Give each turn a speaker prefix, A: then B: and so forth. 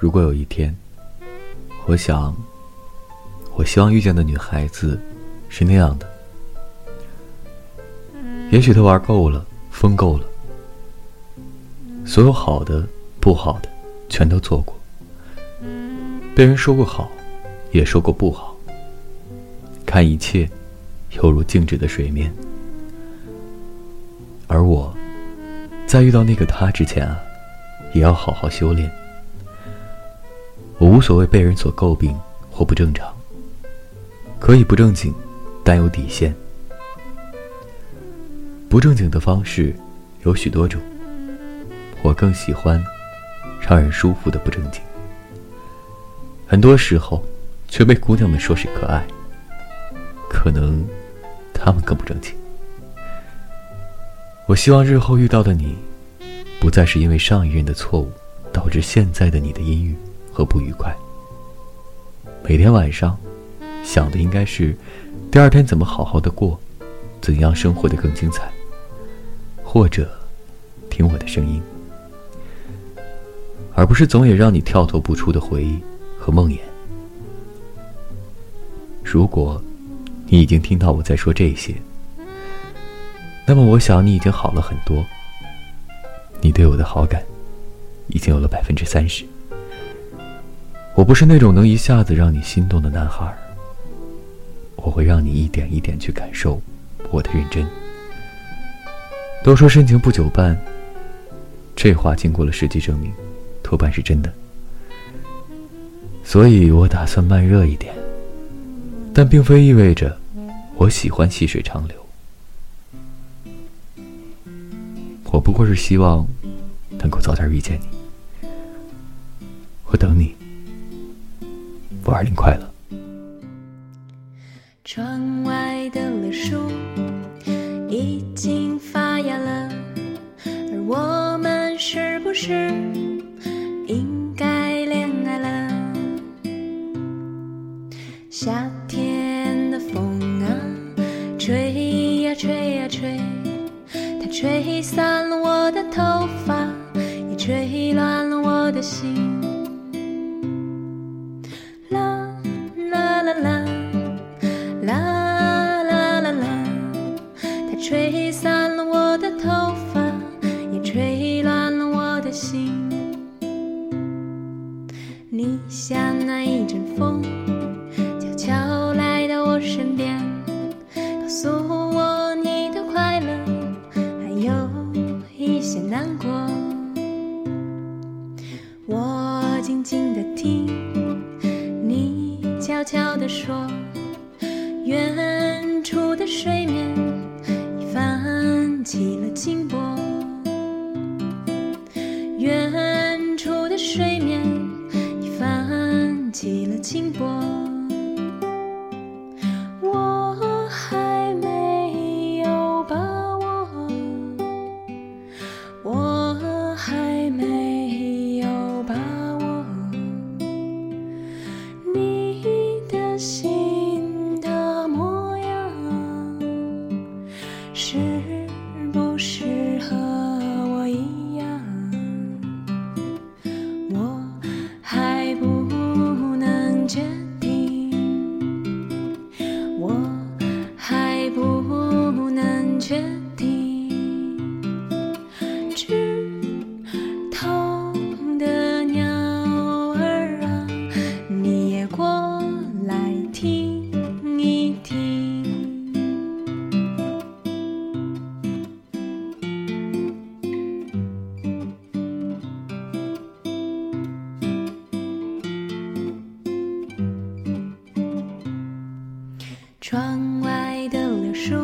A: 如果有一天，我想，我希望遇见的女孩子是那样的。也许她玩够了，疯够了，所有好的、不好的，全都做过。被人说过好，也说过不好。看一切，犹如静止的水面。而我，在遇到那个他之前啊，也要好好修炼。我无所谓被人所诟病或不正常，可以不正经，但有底线。不正经的方式有许多种，我更喜欢让人舒服的不正经。很多时候，却被姑娘们说是可爱，可能他们更不正经。我希望日后遇到的你，不再是因为上一任的错误导致现在的你的阴郁。和不愉快。每天晚上，想的应该是第二天怎么好好的过，怎样生活的更精彩，或者听我的声音，而不是总也让你跳脱不出的回忆和梦魇。如果你已经听到我在说这些，那么我想你已经好了很多，你对我的好感已经有了百分之三十。我不是那种能一下子让你心动的男孩我会让你一点一点去感受我的认真。都说深情不久伴，这话经过了实际证明，多半是真的。所以我打算慢热一点，但并非意味着我喜欢细水长流。我不过是希望能够早点遇见你，五二零快乐。
B: 窗外的柳树已经发芽了，而我们是不是应该恋爱了？夏天的风啊，吹呀吹呀吹，它吹散了我的头发，也吹乱了我的心。
C: 你像那一阵风，悄悄来到我身边，告诉我你的快乐，还有一些难过。我静静的听，你悄悄的说，远处的水面已泛起了清波。远。轻薄。窗外的柳树